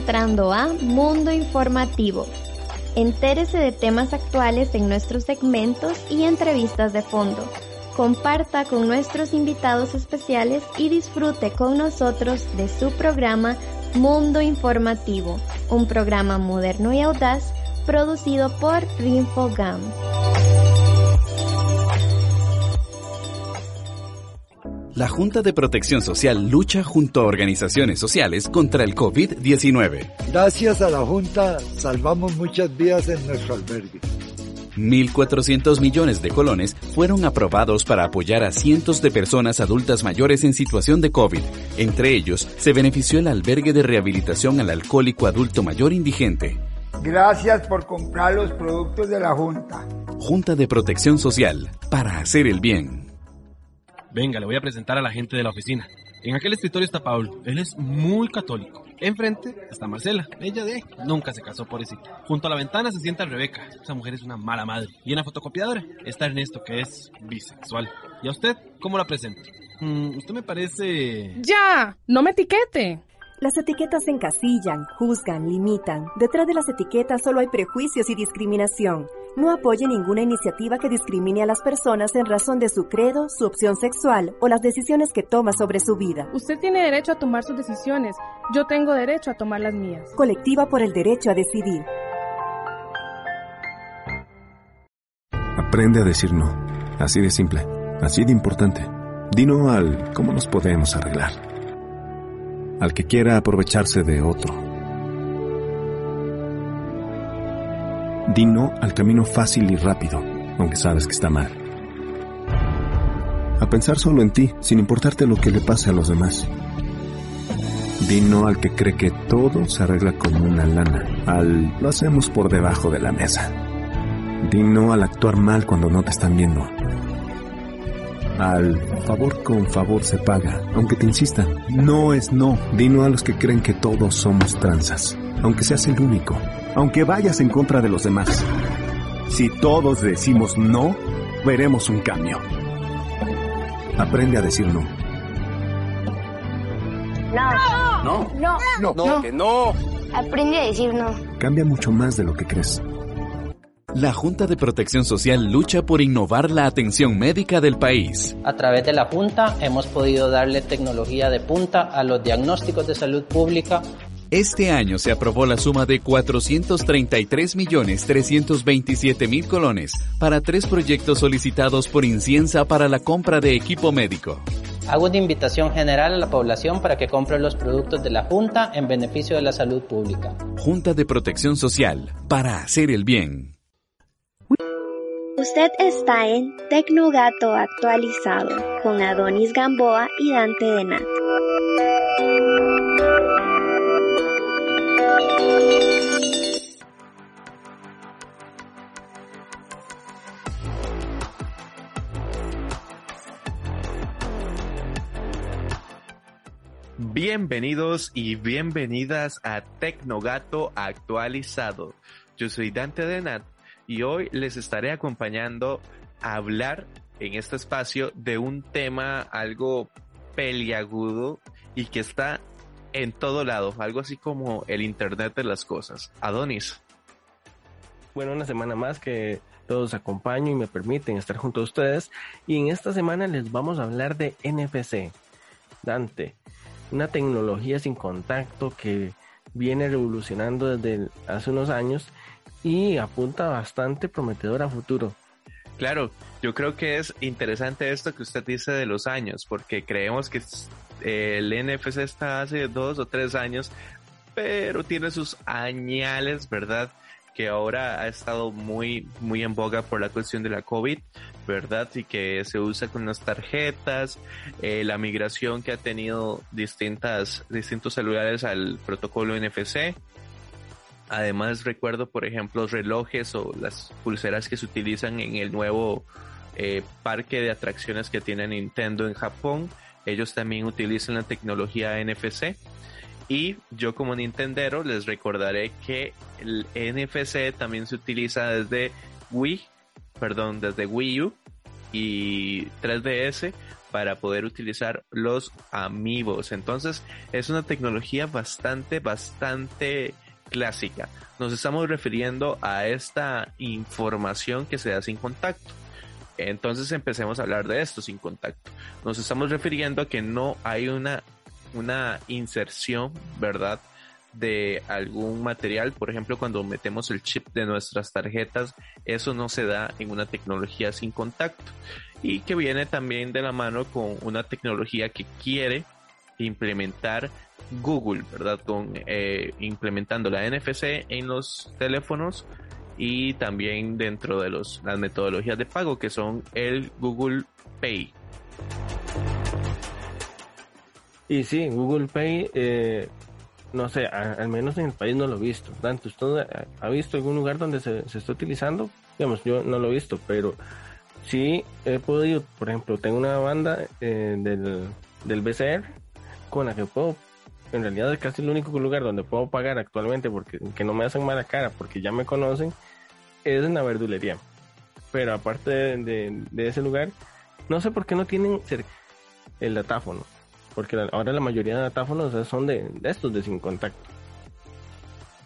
entrando a Mundo Informativo. Entérese de temas actuales en nuestros segmentos y entrevistas de fondo. Comparta con nuestros invitados especiales y disfrute con nosotros de su programa Mundo Informativo, un programa moderno y audaz producido por Rinfogam. La Junta de Protección Social lucha junto a organizaciones sociales contra el COVID-19. Gracias a la Junta salvamos muchas vidas en nuestro albergue. 1.400 millones de colones fueron aprobados para apoyar a cientos de personas adultas mayores en situación de COVID. Entre ellos, se benefició el albergue de rehabilitación al alcohólico adulto mayor indigente. Gracias por comprar los productos de la Junta. Junta de Protección Social, para hacer el bien. Venga, le voy a presentar a la gente de la oficina. En aquel escritorio está Pablo, él es muy católico. Enfrente está Marcela, ella de nunca se casó por ese. Junto a la ventana se sienta Rebeca, esa mujer es una mala madre. Y en la fotocopiadora está Ernesto, que es bisexual. ¿Y a usted cómo la presento? Mm, usted me parece... ¡Ya! ¡No me etiquete! Las etiquetas encasillan, juzgan, limitan. Detrás de las etiquetas solo hay prejuicios y discriminación. No apoye ninguna iniciativa que discrimine a las personas en razón de su credo, su opción sexual o las decisiones que toma sobre su vida. Usted tiene derecho a tomar sus decisiones. Yo tengo derecho a tomar las mías. Colectiva por el derecho a decidir. Aprende a decir no. Así de simple. Así de importante. Dino al cómo nos podemos arreglar. Al que quiera aprovecharse de otro. Di no al camino fácil y rápido, aunque sabes que está mal. A pensar solo en ti, sin importarte lo que le pase a los demás. Di no al que cree que todo se arregla con una lana, al lo hacemos por debajo de la mesa. Di no al actuar mal cuando no te están viendo. Al favor con favor se paga, aunque te insistan. No es no. Di no a los que creen que todos somos tranzas, aunque seas el único, aunque vayas en contra de los demás. Si todos decimos no, veremos un cambio. Aprende a decir no. No. No. No. No, No, que no. Aprende a decir no. Cambia mucho más de lo que crees. La Junta de Protección Social lucha por innovar la atención médica del país. A través de la Junta hemos podido darle tecnología de punta a los diagnósticos de salud pública. Este año se aprobó la suma de 433.327.000 colones para tres proyectos solicitados por Inciensa para la compra de equipo médico. Hago una invitación general a la población para que compre los productos de la Junta en beneficio de la salud pública. Junta de Protección Social, para hacer el bien. Usted está en Tecnogato actualizado con Adonis Gamboa y Dante Denat. Bienvenidos y bienvenidas a Tecnogato actualizado. Yo soy Dante Denat y hoy les estaré acompañando a hablar en este espacio de un tema algo peliagudo y que está en todo lado, algo así como el Internet de las cosas. Adonis. Bueno, una semana más que todos acompaño y me permiten estar junto a ustedes. Y en esta semana les vamos a hablar de NFC. Dante, una tecnología sin contacto que viene revolucionando desde hace unos años y apunta bastante prometedor a futuro. Claro, yo creo que es interesante esto que usted dice de los años, porque creemos que el NFC está hace dos o tres años, pero tiene sus añales, ¿verdad? Que ahora ha estado muy, muy en boga por la cuestión de la COVID, ¿verdad? Y que se usa con las tarjetas, eh, la migración que ha tenido distintas, distintos celulares al protocolo NFC. Además recuerdo, por ejemplo, los relojes o las pulseras que se utilizan en el nuevo eh, parque de atracciones que tiene Nintendo en Japón. Ellos también utilizan la tecnología NFC. Y yo como Nintendero les recordaré que el NFC también se utiliza desde Wii, perdón, desde Wii U y 3DS para poder utilizar los amigos. Entonces es una tecnología bastante, bastante clásica. Nos estamos refiriendo a esta información que se da sin contacto. Entonces empecemos a hablar de esto sin contacto. Nos estamos refiriendo a que no hay una, una inserción, ¿verdad? de algún material, por ejemplo, cuando metemos el chip de nuestras tarjetas, eso no se da en una tecnología sin contacto y que viene también de la mano con una tecnología que quiere implementar Google, ¿verdad? Con eh, implementando la NFC en los teléfonos y también dentro de los, las metodologías de pago que son el Google Pay. Y sí, Google Pay, eh, no sé, al menos en el país no lo he visto. ¿usted ha visto algún lugar donde se, está utilizando? Digamos, yo no lo he visto, pero sí he podido, por ejemplo, tengo una banda eh, del, del BCR con la que puedo en realidad es casi el único lugar donde puedo pagar actualmente porque que no me hacen mala cara porque ya me conocen es en la verdulería. Pero aparte de, ese lugar, no sé por qué no tienen el datáfono. Porque ahora la mayoría de datáfonos son de, estos de sin contacto.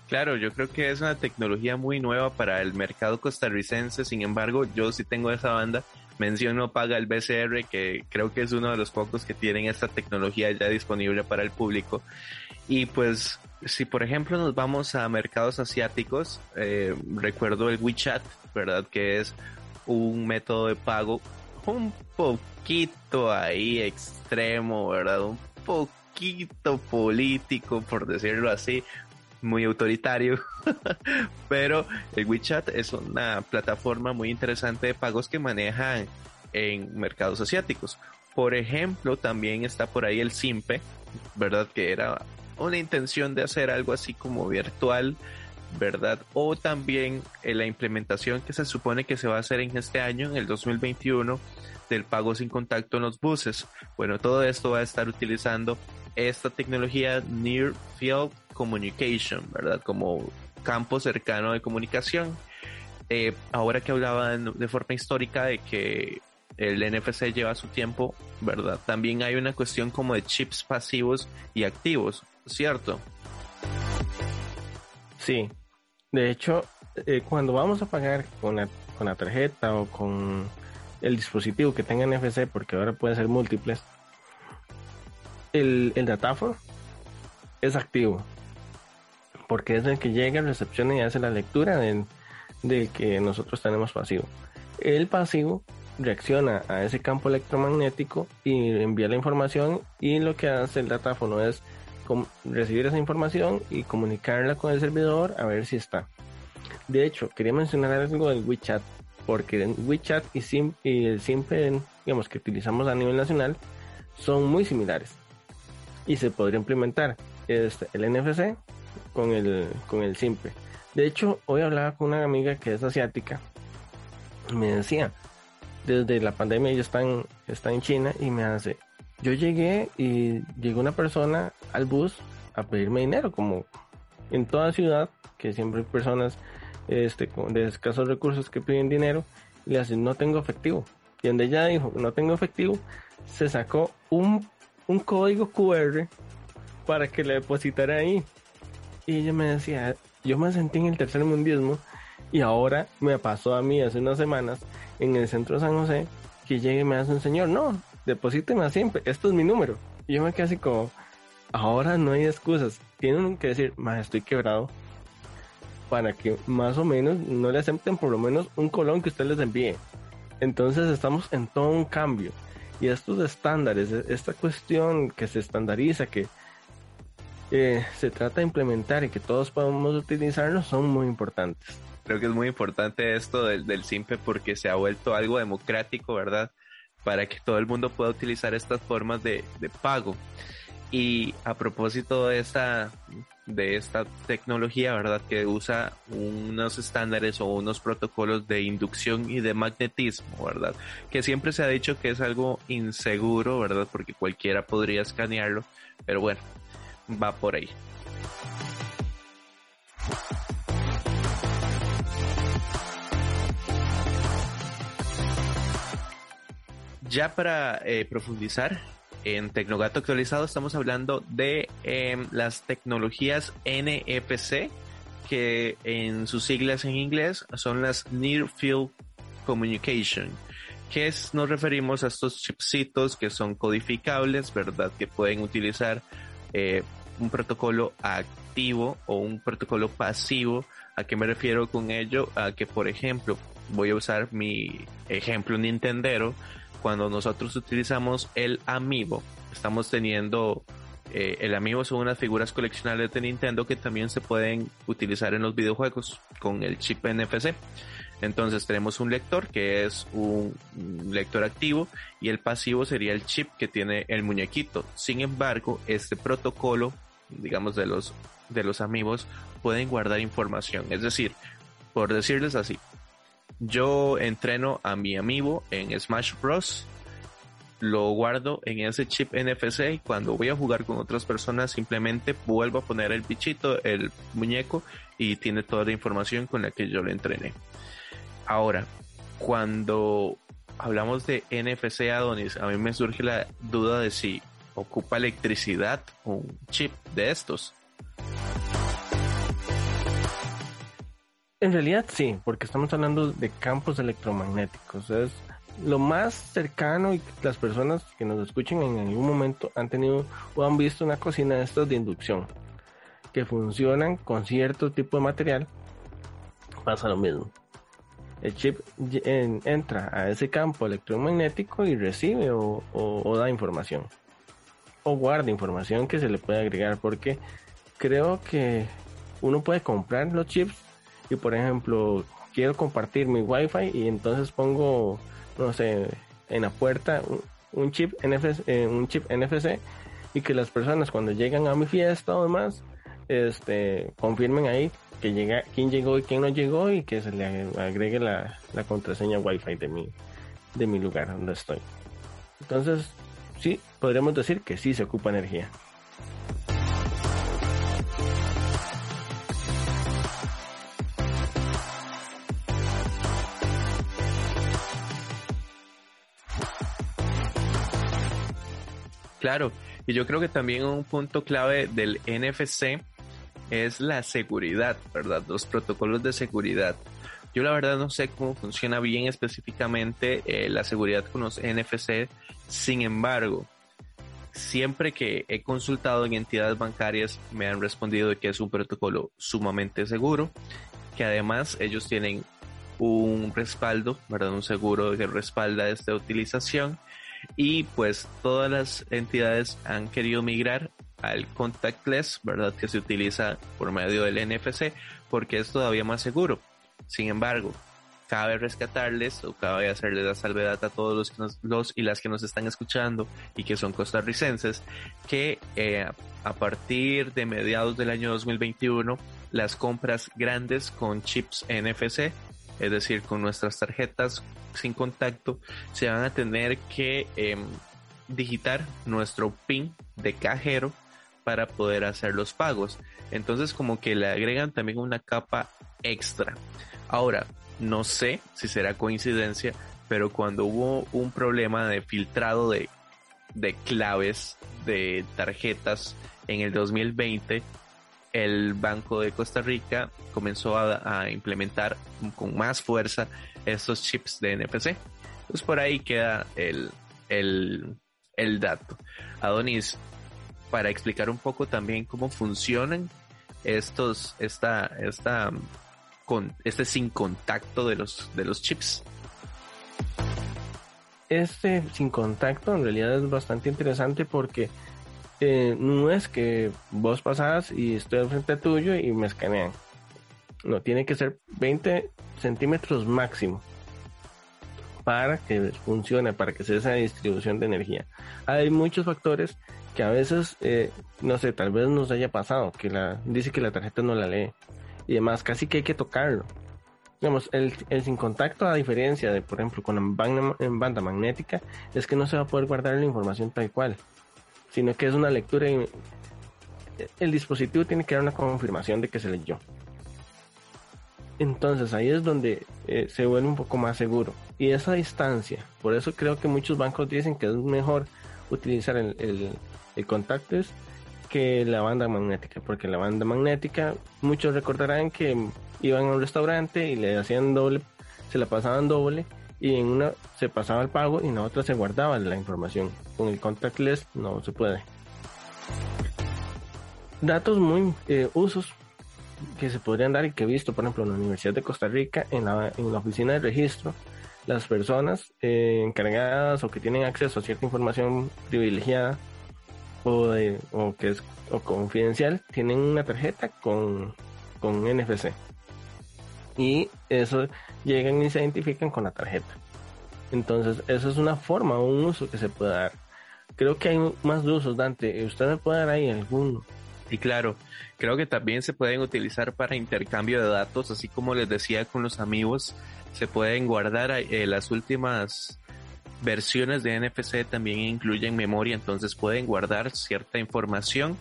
Claro, yo creo que es una tecnología muy nueva para el mercado costarricense. Sin embargo, yo sí tengo esa banda. Menciono Paga el BCR, que creo que es uno de los pocos que tienen esta tecnología ya disponible para el público. Y pues si por ejemplo nos vamos a mercados asiáticos, eh, recuerdo el WeChat, ¿verdad? Que es un método de pago un poquito ahí extremo, ¿verdad? Un poquito político, por decirlo así, muy autoritario, pero el WeChat es una plataforma muy interesante de pagos que manejan en mercados asiáticos. Por ejemplo, también está por ahí el Simpe, ¿verdad? Que era una intención de hacer algo así como virtual, ¿verdad? O también en la implementación que se supone que se va a hacer en este año, en el 2021, del pago sin contacto en los buses. Bueno, todo esto va a estar utilizando esta tecnología Near Field Communication, ¿verdad? Como campo cercano de comunicación. Eh, ahora que hablaban de forma histórica de que el NFC lleva su tiempo, ¿verdad? También hay una cuestión como de chips pasivos y activos, ¿cierto? Sí. De hecho, eh, cuando vamos a pagar con la, con la tarjeta o con el dispositivo que tenga NFC, porque ahora pueden ser múltiples, el, el datáfono es activo. Porque es el que llega, recepciona y hace la lectura del, del que nosotros tenemos pasivo. El pasivo reacciona a ese campo electromagnético y envía la información y lo que hace el datáfono es recibir esa información y comunicarla con el servidor a ver si está. De hecho, quería mencionar algo del WeChat, porque en WeChat y, Sim, y el Simple, digamos, que utilizamos a nivel nacional, son muy similares. Y se podría implementar este, el NFC con el, con el Simple. De hecho, hoy hablaba con una amiga que es asiática. Y me decía, desde la pandemia ella está en, está en China y me hace, yo llegué y llegó una persona al bus a pedirme dinero, como en toda ciudad, que siempre hay personas este, de escasos recursos que piden dinero, y le hacen, no tengo efectivo. Y donde ella dijo, no tengo efectivo, se sacó un, un código QR para que le depositara ahí. Y ella me decía, yo me sentí en el tercer mundismo y ahora me pasó a mí hace unas semanas en el centro de San José que llegue y me hace un señor, no, deposíteme siempre, esto es mi número. Y yo me quedé así como, ahora no hay excusas, tienen que decir, más estoy quebrado, para que más o menos no le acepten por lo menos un colón que usted les envíe. Entonces estamos en todo un cambio. Y estos estándares, esta cuestión que se estandariza, que que se trata de implementar y que todos podamos utilizarlos son muy importantes. Creo que es muy importante esto del, del simpe porque se ha vuelto algo democrático, ¿verdad? Para que todo el mundo pueda utilizar estas formas de, de pago. Y a propósito de esta, de esta tecnología, ¿verdad? Que usa unos estándares o unos protocolos de inducción y de magnetismo, ¿verdad? Que siempre se ha dicho que es algo inseguro, ¿verdad? Porque cualquiera podría escanearlo, pero bueno, va por ahí. Ya para eh, profundizar en Tecnogato actualizado estamos hablando de em, las tecnologías NFC, que en sus siglas en inglés son las Near Field Communication, que nos referimos a estos chipsitos que son codificables, ¿verdad? Que pueden utilizar eh, un protocolo activo o un protocolo pasivo. ¿A qué me refiero con ello? A que, por ejemplo, voy a usar mi ejemplo Nintendero cuando nosotros utilizamos el Amiibo, estamos teniendo eh, el Amiibo son unas figuras coleccionables de Nintendo que también se pueden utilizar en los videojuegos con el chip NFC. Entonces tenemos un lector que es un lector activo y el pasivo sería el chip que tiene el muñequito. Sin embargo, este protocolo, digamos de los de los amigos, pueden guardar información. Es decir, por decirles así, yo entreno a mi amigo en Smash Bros. Lo guardo en ese chip NFC y cuando voy a jugar con otras personas simplemente vuelvo a poner el bichito, el muñeco y tiene toda la información con la que yo lo entrené. Ahora, cuando hablamos de NFC Adonis, a mí me surge la duda de si ocupa electricidad un chip de estos. En realidad sí, porque estamos hablando de campos electromagnéticos. Es lo más cercano y las personas que nos escuchen en algún momento han tenido o han visto una cocina de estos de inducción que funcionan con cierto tipo de material. Pasa lo mismo. El chip entra a ese campo electromagnético y recibe o da información. O guarda información que se le puede agregar porque creo que uno puede comprar los chips y por ejemplo quiero compartir mi wifi y entonces pongo no sé en la puerta un, chip NFC eh, un chip NFC y que las personas cuando llegan a mi fiesta o demás este confirmen ahí que llega quién llegó y quién no llegó y que se le agregue la, la contraseña wifi de mi de mi lugar donde estoy. Entonces sí podríamos decir que sí se ocupa energía Claro, y yo creo que también un punto clave del NFC es la seguridad, ¿verdad? Los protocolos de seguridad. Yo la verdad no sé cómo funciona bien específicamente eh, la seguridad con los NFC, sin embargo, siempre que he consultado en entidades bancarias me han respondido que es un protocolo sumamente seguro, que además ellos tienen un respaldo, ¿verdad? Un seguro que respalda esta utilización y pues todas las entidades han querido migrar al contactless, ¿verdad? Que se utiliza por medio del NFC porque es todavía más seguro. Sin embargo, cabe rescatarles o cabe hacerles la salvedad a todos los, que nos, y las que nos están escuchando y que son costarricenses que eh, a partir de mediados del año 2021 las compras grandes con chips NFC es decir, con nuestras tarjetas sin contacto, se van a tener que em, digitar nuestro PIN de cajero para poder hacer los pagos. Entonces como que le agregan también una capa extra. Ahora, no sé si será coincidencia, pero cuando hubo un problema de filtrado de, de claves de tarjetas en el 2020, el Banco de Costa Rica comenzó a, implementar con más fuerza estos chips de NFC. Pues por ahí queda el, el, el dato. Adonis, para explicar un poco también cómo funcionan estos, esta, esta, con, este sin contacto de los, de los chips. Este sin contacto en realidad es bastante interesante porque eh, no es que vos pasás y estoy frente tuyo y me escanean. No, tiene que ser 20 centímetros máximo para que funcione, para que sea esa distribución de energía. Hay muchos factores que a veces, eh, no sé, tal vez nos haya pasado, que la, dice que la tarjeta no la lee y demás, casi que hay que tocarlo. Digamos, el, sin contacto, a diferencia de, por ejemplo, con en banda magnética, es que no se va a poder guardar la información tal cual sino que es una lectura y el dispositivo tiene que dar una confirmación de que se leyó. Entonces ahí es donde eh, se vuelve un poco más seguro. Y esa distancia, por eso creo que muchos bancos dicen que es mejor utilizar el, el, el que la banda magnética, porque la banda magnética, muchos recordarán que iban a un restaurante y le hacían doble, se la pasaban doble y en una se pasaba el pago y en la otra se guardaba la información. Con el contactless no se puede. Datos muy eh, usos que se podrían dar y que he visto, por ejemplo, en la Universidad de Costa Rica, en la, en la oficina de registro, las personas eh, encargadas o que tienen acceso a cierta información privilegiada o, de, o que es o confidencial tienen una tarjeta con, con NFC y eso llegan y se identifican con la tarjeta. Entonces, eso es una forma, un uso que se puede dar. Creo que hay más usos, Dante. ¿Usted me puede dar ahí alguno? Y claro, creo que también se pueden utilizar para intercambio de datos, así como les decía con los amigos, se pueden guardar eh, las últimas versiones de NFC también incluyen memoria, entonces pueden guardar cierta información,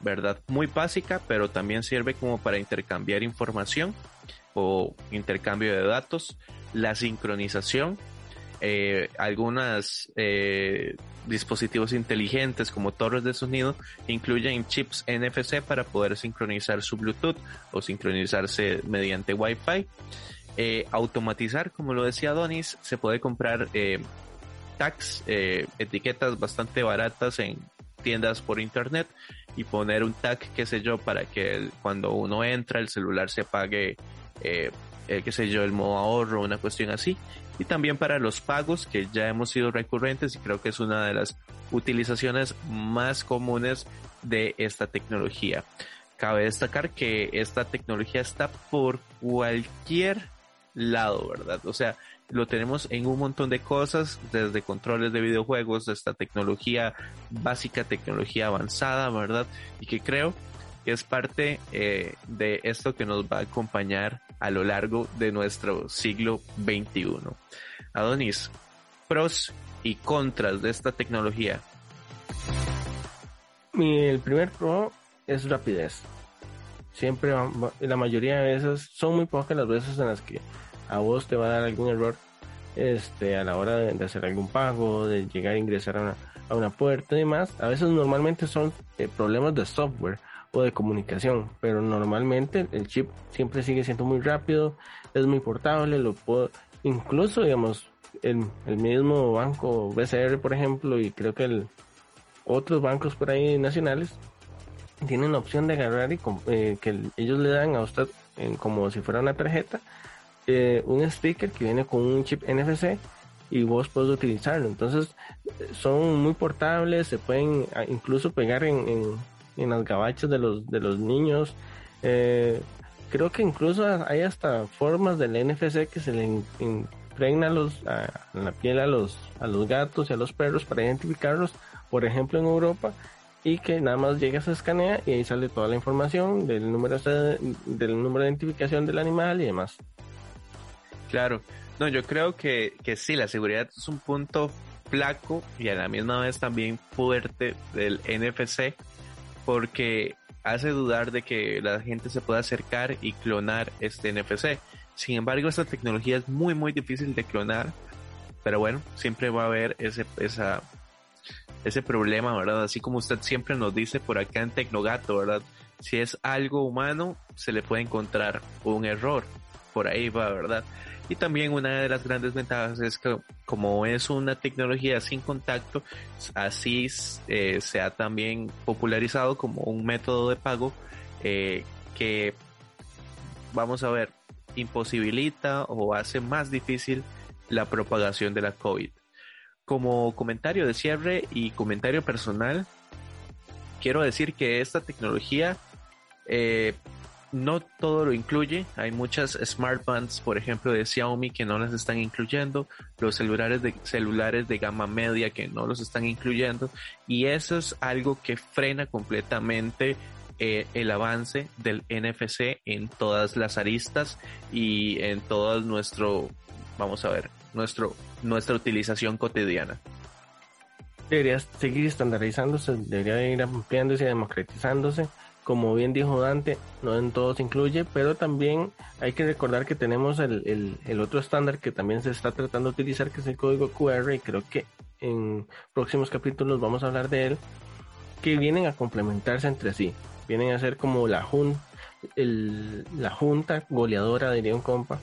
¿verdad? Muy básica, pero también sirve como para intercambiar información o intercambio de datos, la sincronización, eh, algunos eh, dispositivos inteligentes como torres de sonido incluyen chips NFC para poder sincronizar su Bluetooth o sincronizarse mediante Wi-Fi. Eh, automatizar, como lo decía Donis, se puede comprar tags, etiquetas bastante baratas en tiendas por internet y poner un tag, qué sé yo, para que cuando uno entra el celular se apague eh, eh, qué sé yo, el modo ahorro, una cuestión así. Y también para los pagos que ya hemos sido recurrentes y creo que es una de las utilizaciones más comunes de esta tecnología. Cabe destacar que esta tecnología está por cualquier lado, ¿verdad? O sea, lo tenemos en un montón de cosas, desde controles de videojuegos, esta tecnología básica, tecnología avanzada, ¿verdad? Y que creo es parte eh, de esto que nos va a acompañar a lo largo de nuestro siglo XXI. Adonis, pros y contras de esta tecnología. El primer pro es rapidez. Siempre, la mayoría de veces, son muy pocas las veces en las que a vos te va a dar algún error este, a la hora de, hacer algún pago, de llegar a ingresar a una, a una puerta y demás. A veces normalmente son eh, problemas de software de comunicación, pero normalmente el chip siempre sigue siendo muy rápido, es muy portable, lo puedo, incluso digamos, el, el mismo banco BCR, por ejemplo, y creo que el, otros bancos por ahí nacionales tienen la opción de agarrar y eh, que ellos le dan a usted como si fuera una tarjeta eh, un sticker que viene con un chip NFC y vos puedes utilizarlo. Entonces son muy portables, se pueden ah, incluso pegar en, en las gabachas de los, de los niños. Eh, creo que incluso hay hasta formas del NFC que se le impregna los, a, la piel a los, a los gatos y a los perros para identificarlos, por ejemplo en Europa, y que nada más llega, se escanea y ahí sale toda la información del número de, del número de identificación del animal y demás. Claro, no, yo creo que, que sí, la seguridad es un punto flaco y a la misma vez también fuerte del NFC porque hace dudar de que la gente se pueda acercar y clonar este NFC. Sin embargo, esta tecnología es muy muy difícil de clonar, pero bueno, siempre va a haber ese esa ese problema, ¿verdad? Así como usted siempre nos dice por acá en Tecnogato, ¿verdad? Si es algo humano, se le puede encontrar un error. Por ahí va, ¿verdad? Y también una de las grandes ventajas es que como es una tecnología sin contacto, así eh, se ha también popularizado como un método de pago eh, que, vamos a ver, imposibilita o hace más difícil la propagación de la COVID. Como comentario de cierre y comentario personal, quiero decir que esta tecnología eh, no todo lo incluye. Hay muchas smartbands, por ejemplo, de Xiaomi que no las están incluyendo, los celulares de celulares de gama media que no los están incluyendo, y eso es algo que frena completamente eh, el avance del NFC en todas las aristas y en todo nuestro, vamos a ver, nuestro, nuestra utilización cotidiana. Debería seguir estandarizándose, debería ir ampliándose y democratizándose como bien dijo Dante, no en todo se incluye, pero también hay que recordar que tenemos el, el, otro estándar que también se está tratando de utilizar, que es el código QR, y creo que en próximos capítulos vamos a hablar de él, que vienen a complementarse entre sí, vienen a ser como la, jun, el, la junta goleadora, diría un compa,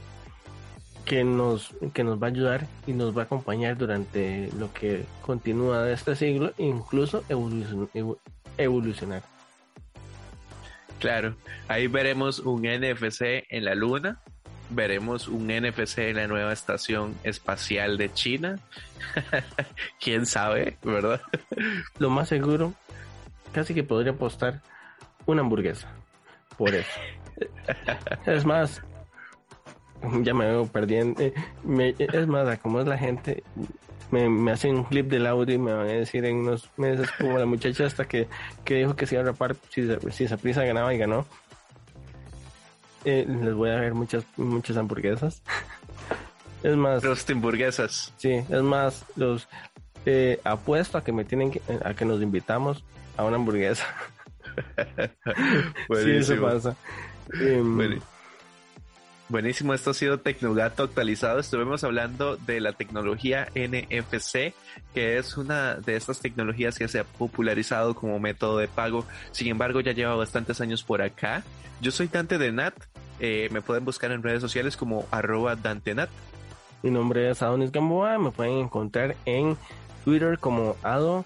que nos, que nos va a ayudar y nos va a acompañar durante lo que continúa de este siglo, incluso evolucionar. Claro, ahí veremos un NFC en la Luna, veremos un NFC en la nueva estación espacial de China. ¿Quién sabe, verdad? Lo más seguro, casi que podría apostar una hamburguesa por eso. Es más, ya me veo perdiendo. Eh, es más, como es la gente, me, hacen un clip del audio y me van a decir en unos meses como la muchacha hasta que, dijo que se iba a rapar si, si esa prisa ganaba y ganó. Eh, les voy a ver muchas, muchas hamburguesas. es más. Los hamburguesas. Sí, es más, los eh, apuesto a que me tienen que, a que nos invitamos a una hamburguesa. sí, eso pasa. Em, Buenísimo, esto ha sido Tecnogato actualizado. Estuvimos hablando de la tecnología NFC, que es una de estas tecnologías que se ha popularizado como método de pago. Sin embargo, ya lleva bastantes años por acá. Yo soy Dante de Nat. Eh, me pueden buscar en redes sociales como arroba Dantenat. Mi nombre es Adonis Gamboa. Me pueden encontrar en Twitter como Ado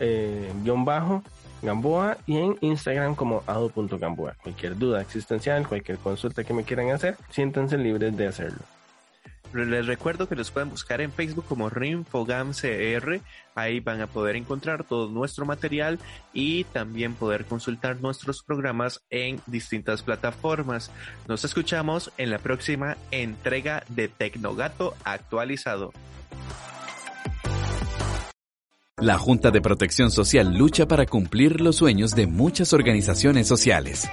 eh, bajo Gamboa y en Instagram como ado.gamboa. Cualquier duda existencial, cualquier consulta que me quieran hacer, siéntanse libres de hacerlo. Les recuerdo que los pueden buscar en Facebook como RinfogamCR. Ahí van a poder encontrar todo nuestro material y también poder consultar nuestros programas en distintas plataformas. Nos escuchamos en la próxima entrega de Tecnogato actualizado. La Junta de Protección Social lucha para cumplir los sueños de muchas organizaciones sociales.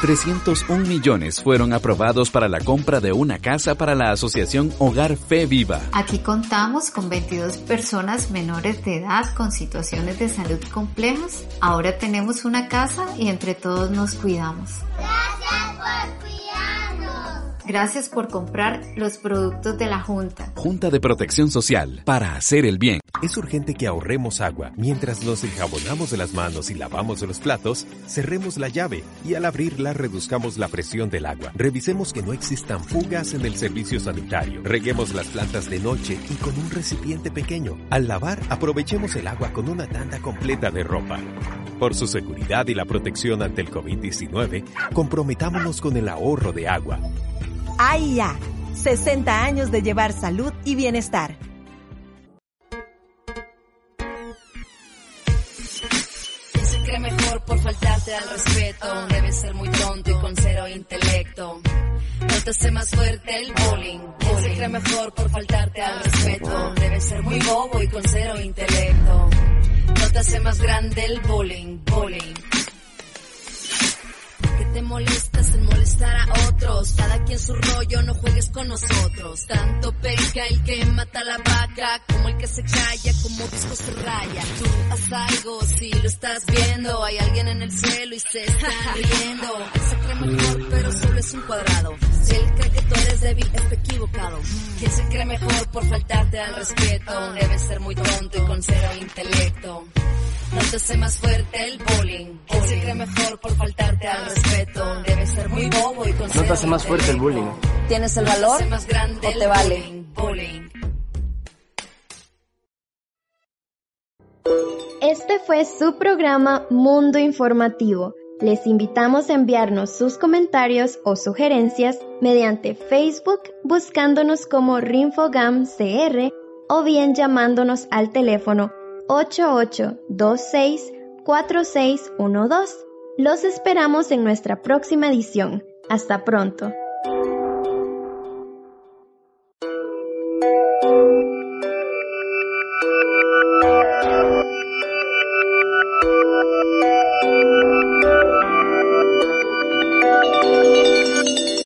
301 millones fueron aprobados para la compra de una casa para la asociación Hogar Fe Viva. Aquí contamos con 22 personas menores de edad con situaciones de salud complejas. Ahora tenemos una casa y entre todos nos cuidamos. Gracias por Gracias por comprar los productos de la Junta. Junta de Protección Social, para hacer el bien. Es urgente que ahorremos agua. Mientras nos enjabonamos de las manos y lavamos los platos, cerremos la llave y al abrirla reduzcamos la presión del agua. Revisemos que no existan fugas en el servicio sanitario. Reguemos las plantas de noche y con un recipiente pequeño. Al lavar, aprovechemos el agua con una tanda completa de ropa. Por su seguridad y la protección ante el COVID-19, comprometámonos con el ahorro de agua. AIA, 60 años de llevar salud y bienestar. Se mejor por faltarte al respeto, debe ser muy tonto y con cero intelecto. No te hace más fuerte el bullying. Se cree mejor por faltarte al respeto, debe ser muy bobo y con cero intelecto. No te hace más grande el bullying, bullying te molestas en molestar a otros. Cada quien su rollo, no juegues con nosotros. Tanto peca el que mata la vaca, como el que se calla, como disco se raya. Tú haz algo, si lo estás viendo. Hay alguien en el cielo y se está riendo. se cree mejor, pero solo es un cuadrado. Si él cree que tú eres débil, está equivocado. ¿Quién se cree mejor por faltarte al respeto? Debe ser muy tonto y con cero intelecto. No te hace más fuerte el bullying. ¿Quién se cree mejor por faltarte al respeto? Debe ser muy bobo y No te hace más fuerte el bullying. ¿Tienes el valor más grande o te vale? Bullying. Este fue su programa Mundo Informativo. Les invitamos a enviarnos sus comentarios o sugerencias mediante Facebook buscándonos como RinfogamCR o bien llamándonos al teléfono 88264612. Los esperamos en nuestra próxima edición. Hasta pronto.